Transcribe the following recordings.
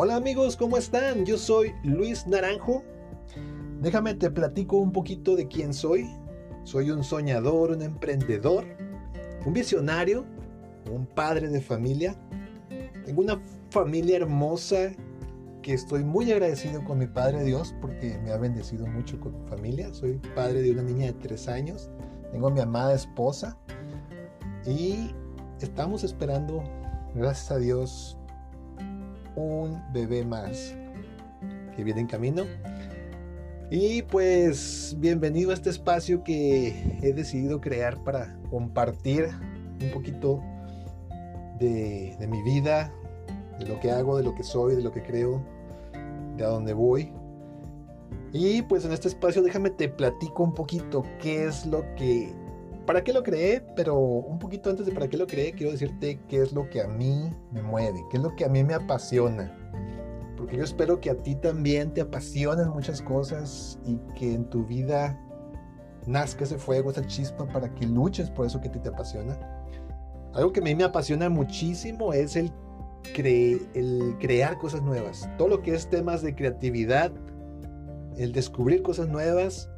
Hola amigos, ¿cómo están? Yo soy Luis Naranjo. Déjame te platico un poquito de quién soy. Soy un soñador, un emprendedor, un visionario, un padre de familia. Tengo una familia hermosa que estoy muy agradecido con mi Padre Dios porque me ha bendecido mucho con mi familia. Soy padre de una niña de tres años. Tengo a mi amada esposa y estamos esperando, gracias a Dios, un bebé más que viene en camino. Y pues bienvenido a este espacio que he decidido crear para compartir un poquito de, mi vida, de lo que hago, de lo que soy, de lo que creo, de a dónde voy. Y pues en este espacio déjame te platico un poquito qué es lo que ¿Para qué lo creé? Pero un poquito antes de para qué lo creé, quiero decirte qué es lo que a mí me mueve, qué es lo que a mí me apasiona. Porque yo espero que a ti también te apasionen muchas cosas y que en tu vida nazca ese fuego, esa chispa para que luches por eso que a ti te apasiona. Algo que a mí me apasiona muchísimo es el, el crear cosas nuevas. Todo lo que es temas de creatividad, el descubrir cosas nuevas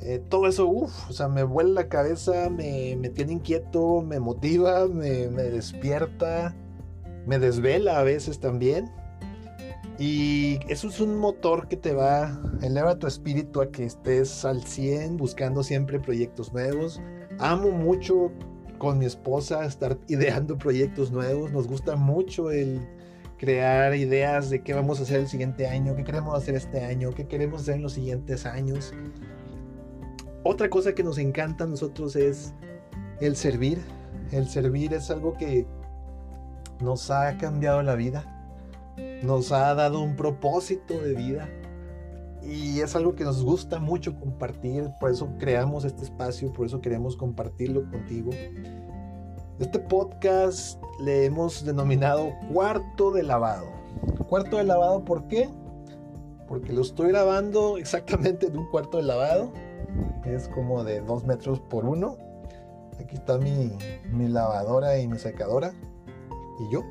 eh, todo eso, uff, o sea, me vuela la cabeza, me, me tiene inquieto, me motiva, me, me, despierta, me desvela a veces también. Y eso es un motor que te va, eleva tu espíritu a que estés al 100 buscando siempre proyectos nuevos. Amo mucho con mi esposa estar ideando proyectos nuevos. Nos gusta mucho el crear ideas de qué vamos a hacer el siguiente año, qué queremos hacer este año, qué queremos hacer en los siguientes años. Otra cosa que nos encanta a nosotros es el servir. El servir es algo que nos ha cambiado la vida, nos ha dado un propósito de vida y es algo que nos gusta mucho compartir, por eso creamos este espacio, por eso queremos compartirlo contigo. Este podcast le hemos denominado cuarto de lavado. Cuarto de lavado, ¿por qué? Porque lo estoy grabando exactamente en un cuarto de lavado es como de 2 metros por 1. Aquí está mi, lavadora y mi secadora y yo.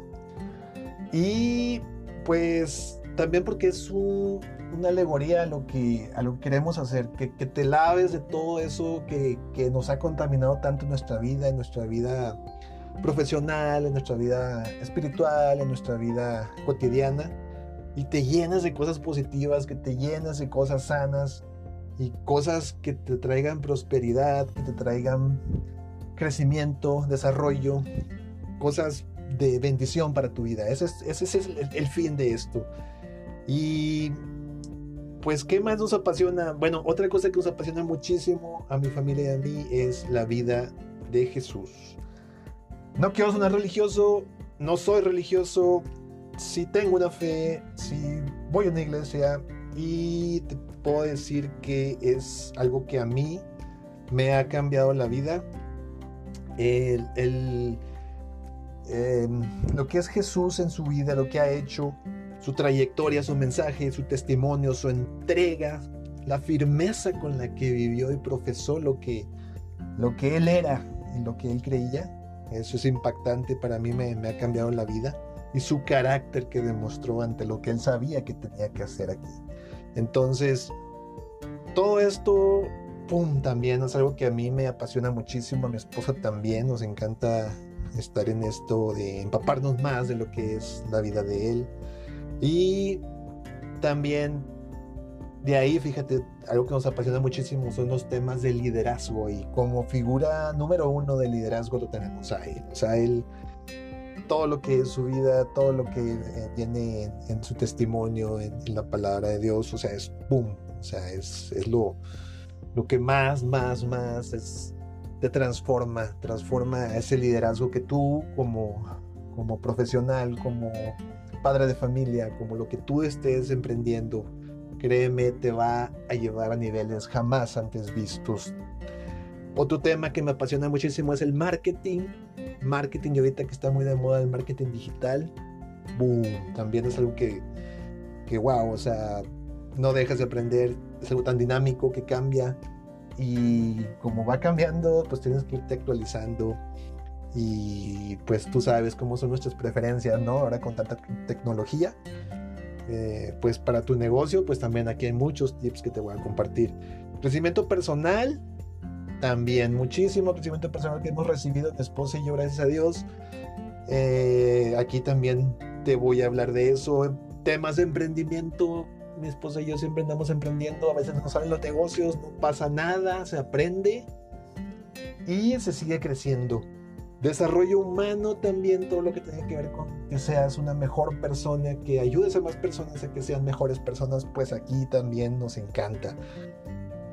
Y pues también porque es una alegoría a lo, que, a lo que queremos hacer, que, que te laves de todo eso que, que, nos ha contaminado tanto en nuestra vida, en nuestra vida profesional, en nuestra vida espiritual, en nuestra vida cotidiana, y te llenas de cosas positivas, que te llenas de cosas sanas, y cosas que te traigan prosperidad, que te traigan crecimiento, desarrollo, cosas de bendición para tu vida. Ese es, ese es el, fin de esto. Y pues, ¿qué más nos apasiona? Bueno, otra cosa que nos apasiona muchísimo a mi familia y a mí es la vida de Jesús. No quiero sonar religioso, no soy religioso, si tengo una fe, si voy a una iglesia y puedo decir que es algo que a mí me ha cambiado la vida. El, eh, lo que es Jesús en su vida, lo que ha hecho, su trayectoria, su mensaje, su testimonio, su entrega, la firmeza con la que vivió y profesó lo que, lo que él era y lo que él creía. Eso es impactante, para mí me, me ha cambiado la vida. Y su carácter que demostró ante lo que él sabía que tenía que hacer aquí. Entonces, todo esto, también es algo que a mí me apasiona muchísimo, a mi esposa también, nos encanta estar en esto de empaparnos más de lo que es la vida de él. Y también de ahí, fíjate, algo que nos apasiona muchísimo son los temas de liderazgo y como figura número uno de liderazgo lo tenemos a él. O sea, él todo lo que es su vida, todo lo que eh, viene en, su testimonio, en, la palabra de Dios, o sea, es boom, o sea, es, es lo, lo que más, más, más te transforma, transforma ese liderazgo que tú como, como profesional, como padre de familia, como lo que tú estés emprendiendo, créeme, te va a llevar a niveles jamás antes vistos. Otro tema que me apasiona muchísimo es el marketing marketing y ahorita que está muy de moda el marketing digital, boom, también es algo que, que wow, o sea, no dejas de aprender, es algo tan dinámico que cambia y como va cambiando, pues tienes que irte actualizando y pues tú sabes cómo son nuestras preferencias, ¿no? Ahora con tanta tecnología. eh, pues para tu negocio, pues también aquí hay muchos tips que te voy a compartir. Crecimiento personal, también muchísimo crecimiento personal que hemos recibido mi esposa y yo, gracias a Dios. Eh, aquí también te voy a hablar de eso. Temas de emprendimiento, mi esposa y yo siempre andamos emprendiendo, a veces no salen los negocios, no pasa nada, se aprende y se sigue creciendo. Desarrollo humano también, todo lo que tiene que ver con que seas una mejor persona, que ayudes a más personas a que sean mejores personas, pues aquí también nos encanta.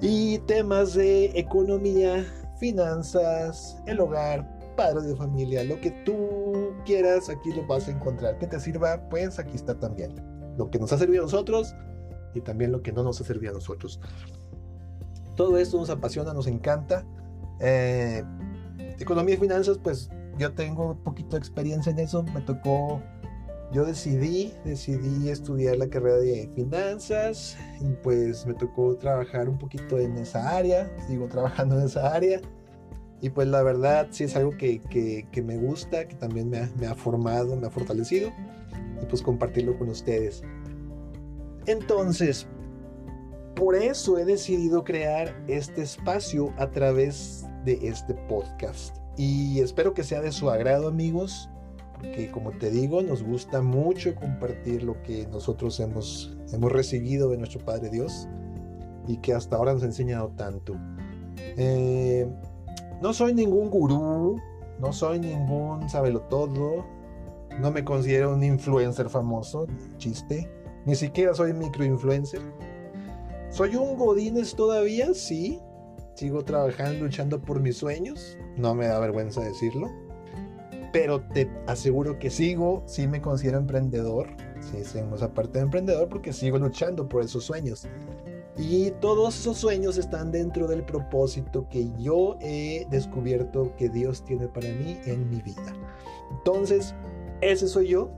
Y temas de economía, finanzas, el hogar, padre de familia, lo que tú quieras, aquí lo vas a encontrar. Que te sirva, pues aquí está también. Lo que nos ha servido a nosotros y también lo que no nos ha servido a nosotros. Todo esto nos apasiona, nos encanta. Eh, economía y finanzas, pues yo tengo un poquito de experiencia en eso. Me tocó, yo decidí, decidí estudiar la carrera de finanzas y pues me tocó trabajar un poquito en esa área. Sigo trabajando en esa área. Y pues la verdad sí es algo que, que, me gusta, que también me ha, me ha, formado, me ha fortalecido. Y pues compartirlo con ustedes. Entonces, por eso he decidido crear este espacio a través de este podcast. Y espero que sea de su agrado amigos, porque como te digo, nos gusta mucho compartir lo que nosotros hemos, hemos recibido de nuestro Padre Dios y que hasta ahora nos ha enseñado tanto. Eh, no soy ningún gurú, no soy ningún todo no me considero un influencer famoso, chiste, ni siquiera soy microinfluencer. Soy un Godines todavía, sí, sigo trabajando, luchando por mis sueños, no me da vergüenza decirlo, pero te aseguro que sigo, sí me considero emprendedor, sí, seguimos aparte de emprendedor porque sigo luchando por esos sueños. Y todos esos sueños están dentro del propósito que yo he descubierto que Dios tiene para mí en mi vida. Entonces, ese soy yo.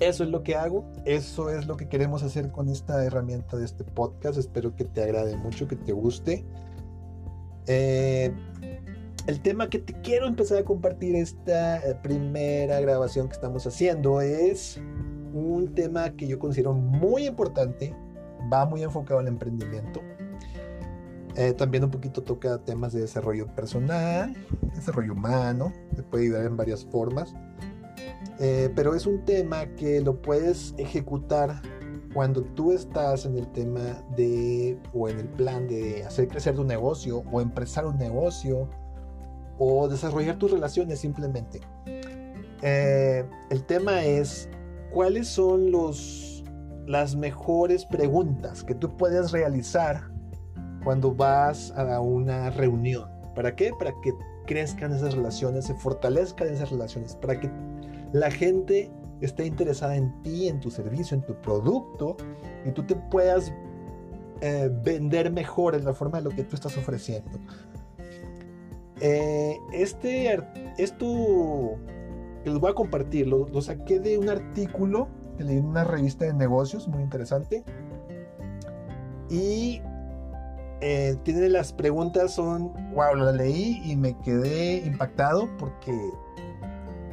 Eso es lo que hago. Eso es lo que queremos hacer con esta herramienta de este podcast. Espero que te agrade mucho, que te guste. Eh, el tema que te quiero empezar a compartir esta eh, primera grabación que estamos haciendo es un tema que yo considero muy importante va muy enfocado al emprendimiento. Eh, también un poquito toca temas de desarrollo personal, desarrollo humano, te puede ayudar en varias formas. Eh, pero es un tema que lo puedes ejecutar cuando tú estás en el tema de o en el plan de hacer crecer tu negocio o empezar un negocio o desarrollar tus relaciones simplemente. Eh, el tema es cuáles son los las mejores preguntas que tú puedes realizar cuando vas a una reunión. ¿Para qué? Para que crezcan esas relaciones, se fortalezcan esas relaciones, para que la gente esté interesada en ti, en tu servicio, en tu producto y tú te puedas eh, vender mejor en la forma de lo que tú estás ofreciendo. Eh, este, esto que les voy a compartir, lo saqué de un artículo que leí en una revista de negocios muy interesante. Y eh, tiene las preguntas, son, wow, la leí y me quedé impactado porque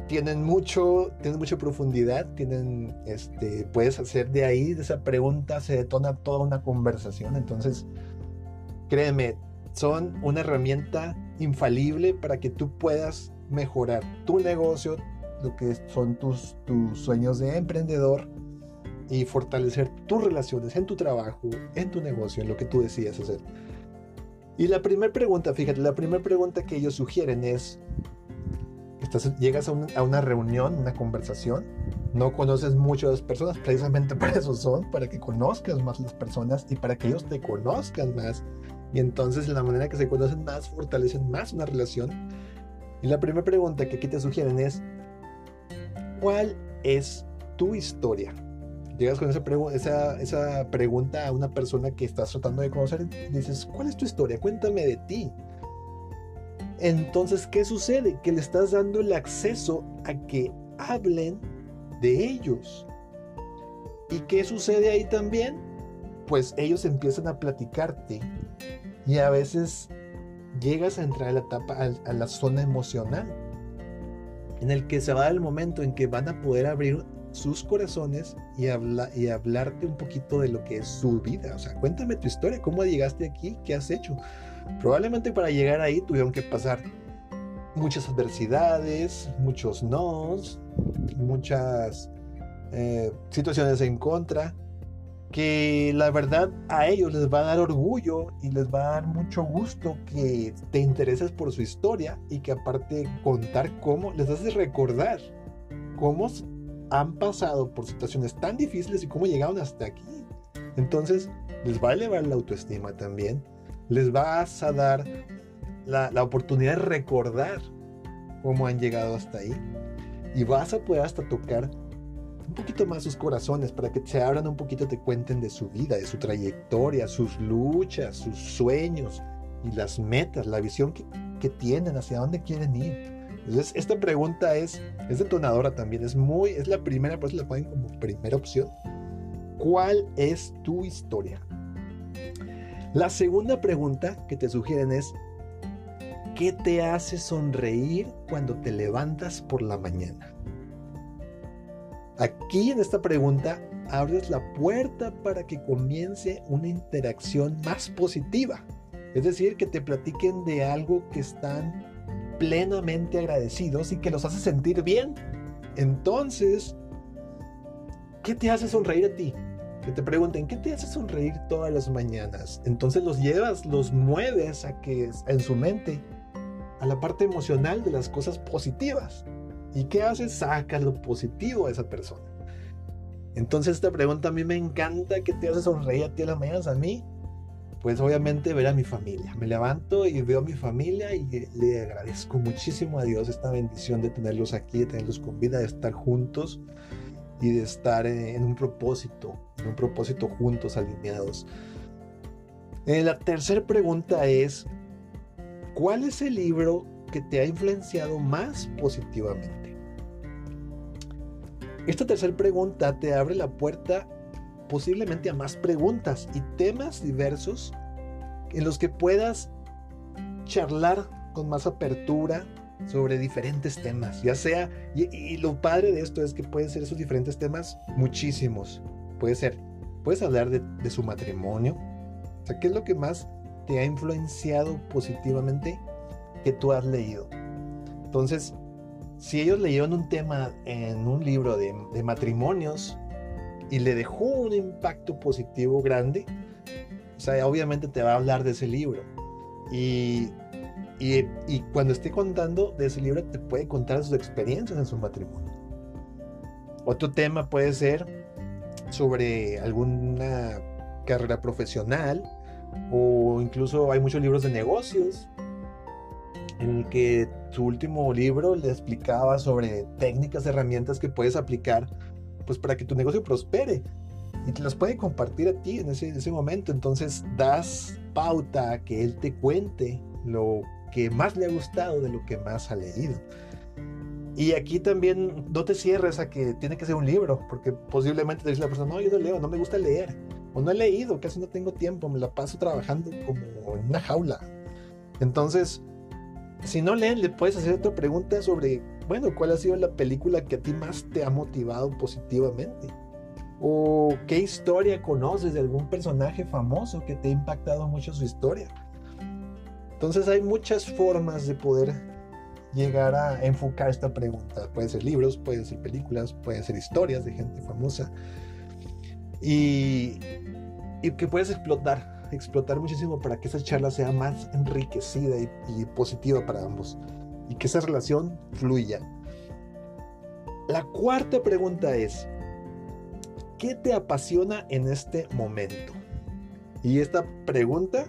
tienen mucho, tienen mucha profundidad, tienen, este, puedes hacer de ahí, de esa pregunta se detona toda una conversación. Entonces, créeme, son una herramienta infalible para que tú puedas mejorar tu negocio, lo que son tus, tus sueños de emprendedor y fortalecer tus relaciones en tu trabajo, en tu negocio, en lo que tú decidas hacer. Y la primera pregunta, fíjate, la primera pregunta que ellos sugieren es, estás, llegas a, a, una reunión, una conversación, no conoces mucho a las personas, precisamente para eso son, para que conozcas más las personas y para que ellos te conozcan más. Y entonces la manera que se conocen más, fortalecen más una relación. Y la primera pregunta que aquí te sugieren es, ¿Cuál es tu historia? Llegas con esa, esa, pregunta a una persona que estás tratando de conocer y dices, ¿cuál es tu historia? Cuéntame de ti. Entonces, ¿qué sucede? Que le estás dando el acceso a que hablen de ellos. ¿Y qué sucede ahí también? Pues ellos empiezan a platicarte y a veces llegas a entrar a la etapa, a la zona emocional en el que se va el momento en que van a poder abrir sus corazones y, habla, y hablarte un poquito de lo que es su vida. O sea, cuéntame tu historia, cómo llegaste aquí, qué has hecho. Probablemente para llegar ahí tuvieron que pasar muchas adversidades, muchos nos, muchas eh, situaciones en contra, que la verdad a ellos les va a dar orgullo y les va a dar mucho gusto que te intereses por su historia y que aparte contar cómo les haces recordar cómo han pasado por situaciones tan difíciles y cómo llegaron hasta aquí. Entonces les va a elevar la autoestima también, les vas a dar la, la oportunidad de recordar cómo han llegado hasta ahí y vas a poder hasta tocar un poquito más sus corazones para que se abran un poquito, te cuenten de su vida, de su trayectoria, sus luchas, sus sueños y las metas, la visión que, que tienen, hacia dónde quieren ir. Entonces, esta pregunta es, es detonadora también, es muy, es la primera, por eso la ponen como primera opción. ¿Cuál es tu historia? La segunda pregunta que te sugieren es, ¿qué te hace sonreír cuando te levantas por la mañana? Aquí en esta pregunta abres la puerta para que comience una interacción más positiva. Es decir, que te platiquen de algo que están plenamente agradecidos y que los hace sentir bien. Entonces, ¿qué te hace sonreír a ti? Que te pregunten, ¿qué te hace sonreír todas las mañanas? Entonces los llevas, los mueves a que en su mente a la parte emocional de las cosas positivas. ¿Y qué haces? Sacas lo positivo a esa persona. Entonces esta pregunta a mí me encanta, ¿qué te hace sonreír a ti a las mañanas? A mí, pues obviamente ver a mi familia. Me levanto y veo a mi familia y le agradezco muchísimo a Dios esta bendición de tenerlos aquí, de tenerlos con vida, de estar juntos y de estar en un propósito, en un propósito juntos, alineados. Eh, la tercera pregunta es, ¿cuál es el libro que te ha influenciado más positivamente? Esta tercera pregunta te abre la puerta posiblemente a más preguntas y temas diversos en los que puedas charlar con más apertura sobre diferentes temas, ya sea, y, lo padre de esto es que pueden ser esos diferentes temas muchísimos. Puede ser, puedes hablar de, de su matrimonio, o sea, ¿qué es lo que más te ha influenciado positivamente que tú has leído? Entonces, si ellos leyeron un tema en un libro de, matrimonios y le dejó un impacto positivo grande, obviamente te va a hablar de ese libro. Y, y, cuando esté contando de ese libro, te puede contar sus experiencias en su matrimonio. Otro tema puede ser sobre alguna carrera profesional o incluso hay muchos libros de negocios en el que su último libro le explicaba sobre técnicas, herramientas que puedes aplicar pues para que tu negocio prospere y te las puede compartir a ti en ese, en ese momento. Entonces das pauta a que él te cuente lo que más le ha gustado de lo que más ha leído. Y aquí también no te cierres a que tiene que ser un libro, porque posiblemente te dice la persona, no, yo no leo, no me gusta leer, o no he leído, casi no tengo tiempo, me la paso trabajando como en una jaula. Entonces, si no leen, le puedes hacer otra pregunta sobre, bueno, ¿cuál ha sido la película que a ti más te ha motivado positivamente? ¿O qué historia conoces de algún personaje famoso que te ha impactado mucho su historia? Entonces hay muchas formas de poder llegar a enfocar esta pregunta. Pueden ser libros, pueden ser películas, pueden ser historias de gente famosa. Y, y que puedes explotar explotar muchísimo para que esa charla sea más enriquecida y, positiva para ambos y que esa relación fluya. La cuarta pregunta es, ¿qué te apasiona en este momento? Y esta pregunta,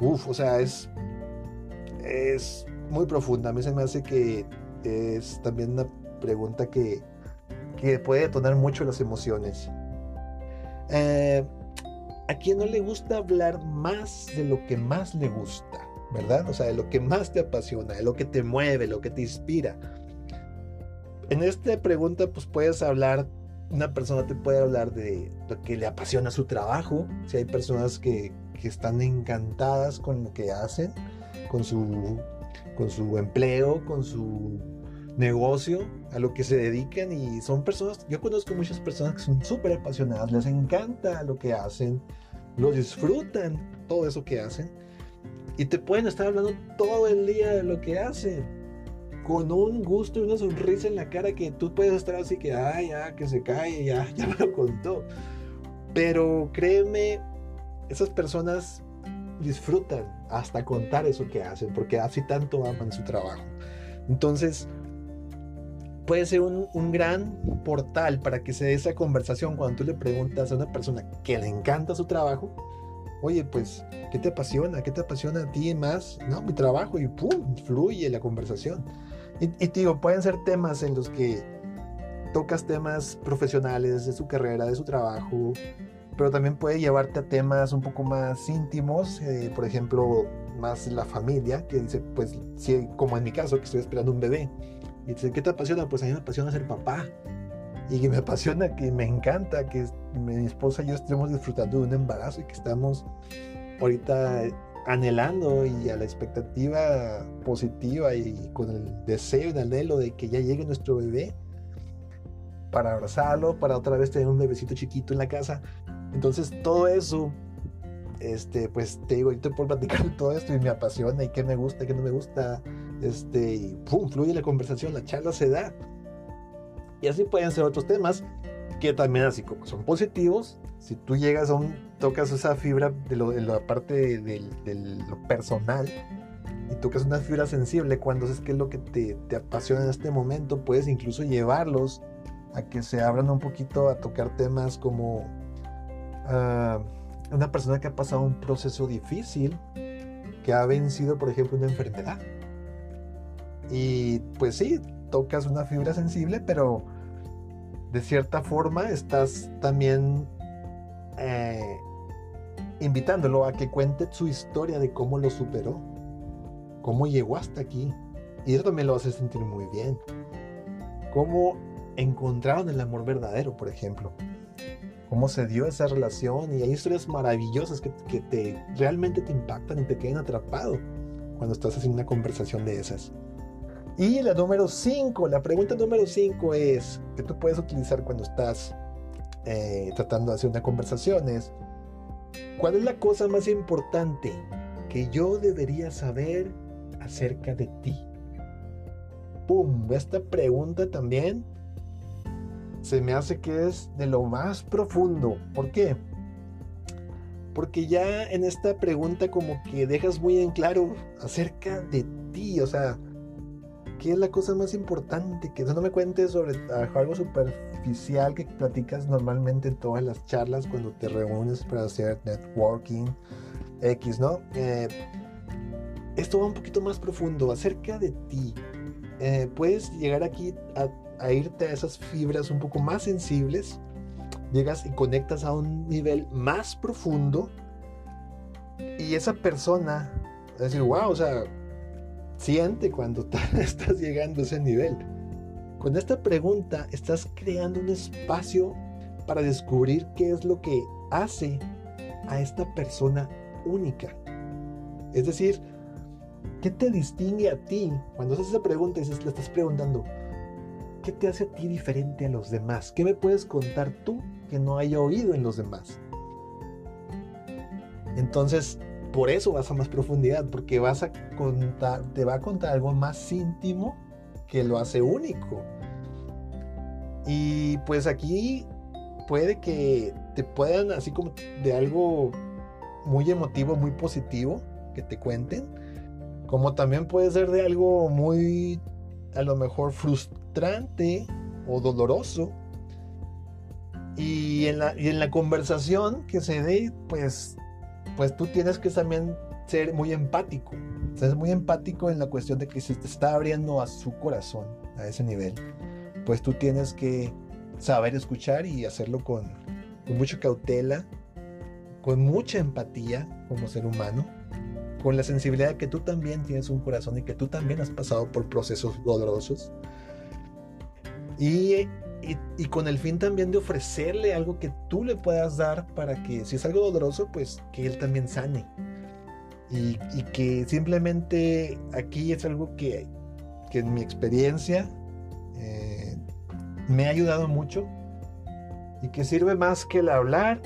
uff, o sea, es, es muy profunda. A mí se me hace que es también una pregunta que, que puede detonar mucho las emociones. Eh, a quien no le gusta hablar más de lo que más le gusta, ¿verdad? O sea, de lo que más te apasiona, de lo que te mueve, lo que te inspira. En esta pregunta, pues puedes hablar, una persona te puede hablar de lo que le apasiona su trabajo, si hay personas que, que están encantadas con lo que hacen, con su, con su empleo, con su negocio, a lo que se dedican y son personas, yo conozco muchas personas que son súper apasionadas, les encanta lo que hacen, lo disfrutan, todo eso que hacen y te pueden estar hablando todo el día de lo que hacen con un gusto y una sonrisa en la cara que tú puedes estar así que, ay, ya, que se cae, ya, ya me lo contó. Pero créeme, esas personas disfrutan hasta contar eso que hacen, porque así tanto aman su trabajo. Entonces, puede ser un, gran portal para que se dé esa conversación cuando tú le preguntas a una persona que le encanta su trabajo, oye, pues, ¿qué te apasiona? ¿Qué te apasiona a ti más? No, mi trabajo y ¡pum! fluye la conversación. Y, y te digo, pueden ser temas en los que tocas temas profesionales de su carrera, de su trabajo, pero también puede llevarte a temas un poco más íntimos, eh, por ejemplo, más la familia, que dice, pues, si, como en mi caso, que estoy esperando un bebé, y dice, ¿qué te apasiona? Pues a mí me apasiona ser papá, y me apasiona, que me encanta, que mi esposa y yo estemos disfrutando de un embarazo y que estamos ahorita anhelando y a la expectativa positiva y con el deseo y el anhelo de que ya llegue nuestro bebé para abrazarlo, para otra vez tener un bebecito chiquito en la casa. Entonces todo eso, este, pues te digo, yo te puedo platicar todo esto y me apasiona y qué me gusta, qué no me gusta, este, y fluye la conversación, la charla se da. Y así pueden ser otros temas que también así como son positivos, si tú llegas a un, tocas esa fibra de, lo, de la parte de, lo personal y tocas una fibra sensible cuando sabes qué es lo que te, te apasiona en este momento, puedes incluso llevarlos a que se abran un poquito a tocar temas como una persona que ha pasado un proceso difícil, que ha vencido, por ejemplo, una enfermedad. Y pues sí, tocas una fibra sensible, pero de cierta forma estás también eh, invitándolo a que cuente su historia de cómo lo superó, cómo llegó hasta aquí. Y eso también lo hace sentir muy bien. Cómo encontraron el amor verdadero, por ejemplo cómo se dio esa relación y hay historias maravillosas que, te realmente te impactan y te quedan atrapado cuando estás haciendo una conversación de esas. Y la número 5, la pregunta número 5 es que tú puedes utilizar cuando estás eh, tratando de hacer una conversación es, ¿cuál es la cosa más importante que yo debería saber acerca de ti? ¡Pum! Esta pregunta también se me hace que es de lo más profundo. ¿Por qué? Porque ya en esta pregunta como que dejas muy en claro acerca de ti, o sea, ¿qué es la cosa más importante? Que no me cuentes sobre algo superficial que platicas normalmente en todas las charlas cuando te reúnes para hacer networking X, ¿no? Eh, esto va un poquito más profundo acerca de ti. Eh, puedes llegar aquí a irte a esas fibras un poco más sensibles, llegas y conectas a un nivel más profundo y esa persona decir, wow, o sea, siente cuando estás llegando a ese nivel. Con esta pregunta estás creando un espacio para descubrir qué es lo que hace a esta persona única. Es decir, ¿qué te distingue a ti? Cuando haces esa pregunta le estás preguntando, ¿Qué te hace a ti diferente a los demás? ¿Qué me puedes contar tú que no haya oído en los demás? Entonces, por eso vas a más profundidad, porque vas a contar, te va a contar algo más íntimo que lo hace único. Y pues aquí puede que te puedan, así como de algo muy emotivo, muy positivo, que te cuenten, como también puede ser de algo muy, a lo mejor frustrante o doloroso. Y en la, y en la conversación que se dé, pues, pues tú tienes que también ser muy empático. Ser muy empático en la cuestión de que si te está abriendo a su corazón a ese nivel, pues tú tienes que saber escuchar y hacerlo con, con mucha cautela, con mucha empatía como ser humano, con la sensibilidad de que tú también tienes un corazón y que tú también has pasado por procesos dolorosos y, y, con el fin también de ofrecerle algo que tú le puedas dar para que si es algo doloroso, pues que él también sane. Y, y que simplemente aquí es algo que, que en mi experiencia eh, me ha ayudado mucho y que sirve más que el hablar,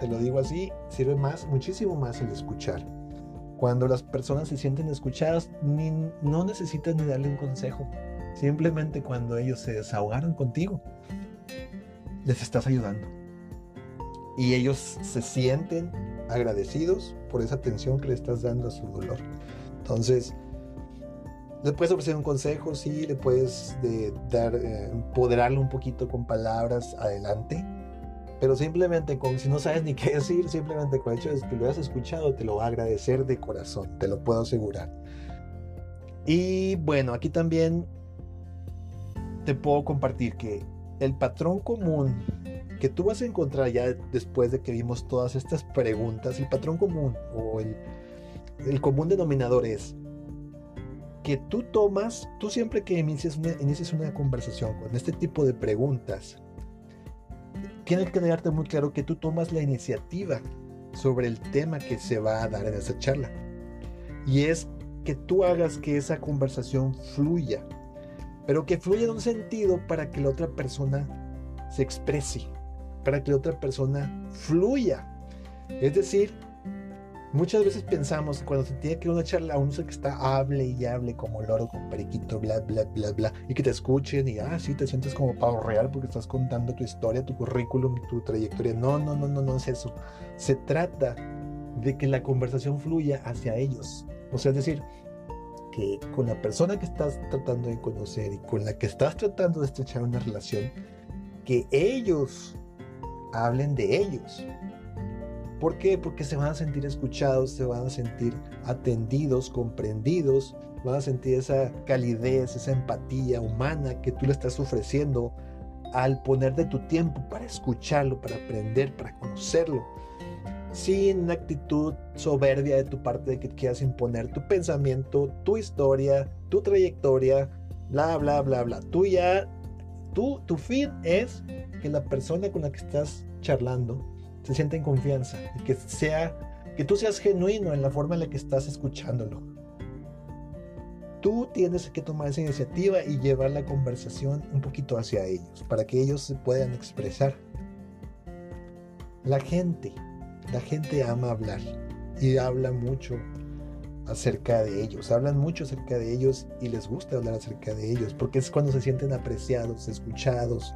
te lo digo así, sirve más, muchísimo más el escuchar. Cuando las personas se sienten escuchadas, ni, no necesitan ni darle un consejo. Simplemente cuando ellos se desahogaron contigo, les estás ayudando. Y ellos se sienten agradecidos por esa atención que le estás dando a su dolor. Entonces, le puedes ofrecer un consejo, sí, le puedes de, dar, eh, empoderarlo un poquito con palabras adelante, pero simplemente con, si no sabes ni qué decir, simplemente con el hecho de que lo hayas escuchado, te lo va a agradecer de corazón, te lo puedo asegurar. Y bueno, aquí también te puedo compartir que el patrón común que tú vas a encontrar ya después de que vimos todas estas preguntas, el patrón común o el, común denominador es que tú tomas, tú siempre que inicies una, inicies una conversación con este tipo de preguntas, tienes que quedarte muy claro que tú tomas la iniciativa sobre el tema que se va a dar en esa charla. Y es que tú hagas que esa conversación fluya, pero que fluya en un sentido para que la otra persona se exprese, para que la otra persona fluya. Es decir, muchas veces pensamos cuando se tiene que una charla, uno que está hable y hable como loro con periquito, bla, bla, bla, bla, y que te escuchen y, ah, sí, te sientes como pavo real porque estás contando tu historia, tu currículum, tu trayectoria. No, no, no, no, no es eso. Se trata de que la conversación fluya hacia ellos. O sea, es decir, con la persona que estás tratando de conocer y con la que estás tratando de estrechar una relación, que ellos hablen de ellos. ¿Por qué? Porque se van a sentir escuchados, se van a sentir atendidos, comprendidos, van a sentir esa calidez, esa empatía humana que tú le estás ofreciendo al poner de tu tiempo para escucharlo, para aprender, para conocerlo, sin una actitud soberbia de tu parte de que quieras imponer tu pensamiento, tu historia, tu trayectoria, bla, bla, bla, bla. Tú ya, tú, tu fin es que la persona con la que estás charlando se sienta en confianza y que sea que tú seas genuino en la forma en la que estás escuchándolo. Tú tienes que tomar esa iniciativa y llevar la conversación un poquito hacia ellos para que ellos se puedan expresar. La gente, la gente ama hablar y habla mucho acerca de ellos, hablan mucho acerca de ellos y les gusta hablar acerca de ellos porque es cuando se sienten apreciados, escuchados,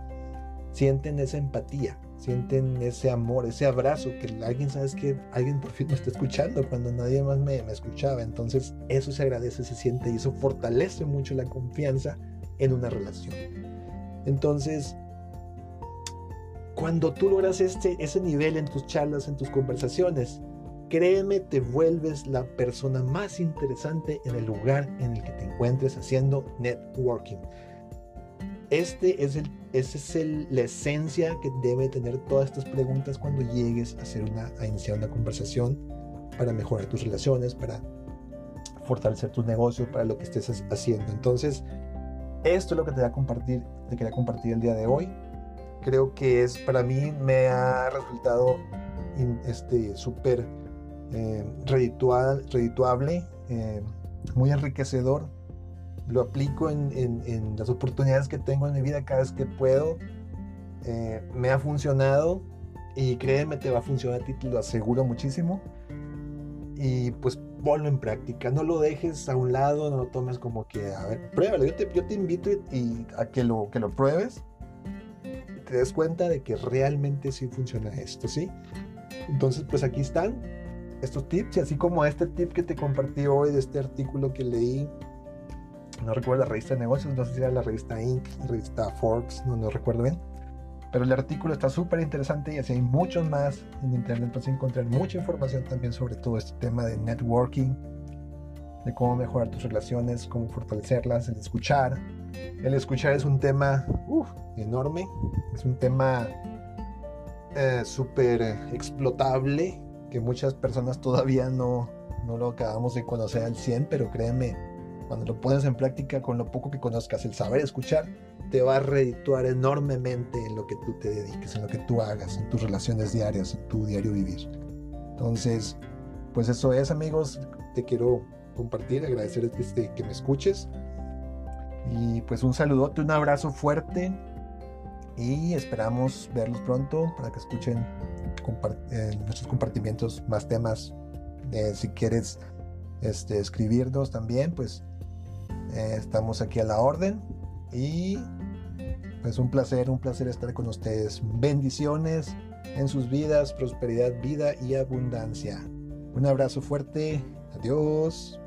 sienten esa empatía, sienten ese amor, ese abrazo, que alguien, sabes que alguien por fin me está escuchando cuando nadie más me, me, escuchaba. Entonces eso se agradece, se siente y eso fortalece mucho la confianza en una relación. Entonces, cuando tú logras este, ese nivel en tus charlas, en tus conversaciones, créeme, te vuelves la persona más interesante en el lugar en el que te encuentres haciendo networking. Este es el, esa es el, la esencia que debe tener todas estas preguntas cuando llegues a, hacer una, a iniciar una conversación para mejorar tus relaciones, para fortalecer tus negocios, para lo que estés haciendo. Entonces, esto es lo que te voy a compartir, te quería compartir el día de hoy. Creo que es, para mí, me ha resultado este súper eh, redituable, eh, muy enriquecedor lo aplico en, las oportunidades que tengo en mi vida cada vez que puedo. Eh, me ha funcionado y créeme, te va a funcionar a ti, te lo aseguro muchísimo. Y pues ponlo en práctica, no lo dejes a un lado, no lo tomes como que, a ver, pruébalo. Yo te, yo te invito y, a que lo, que lo pruebes y te des cuenta de que realmente sí funciona esto, ¿sí? Entonces, pues aquí están estos tips y así como este tip que te compartí hoy de este artículo que leí no recuerdo la revista de negocios, no sé si era la revista Inc., la revista Forbes, no, no recuerdo bien. Pero el artículo está súper interesante y así hay muchos más en internet. Puedes encontrar mucha información también sobre todo este tema de networking, de cómo mejorar tus relaciones, cómo fortalecerlas, el escuchar. El escuchar es un tema enorme, es un tema eh, súper explotable que muchas personas todavía no, no lo acabamos de conocer al 100, pero créeme, cuando lo pones en práctica con lo poco que conozcas, el saber escuchar, te va a redituar enormemente en lo que tú te dediques, en lo que tú hagas, en tus relaciones diarias, en tu diario vivir. Entonces, pues eso es amigos, te quiero compartir, agradecer que, que me escuches, Y pues un saludote, un abrazo fuerte y esperamos verlos pronto para que escuchen eh, nuestros compartimientos, más temas. Eh, si quieres este, escribirnos también, pues eh, estamos aquí a la orden. Y pues un placer, un placer estar con ustedes. Bendiciones en sus vidas, prosperidad, vida y abundancia. Un abrazo fuerte. Adiós.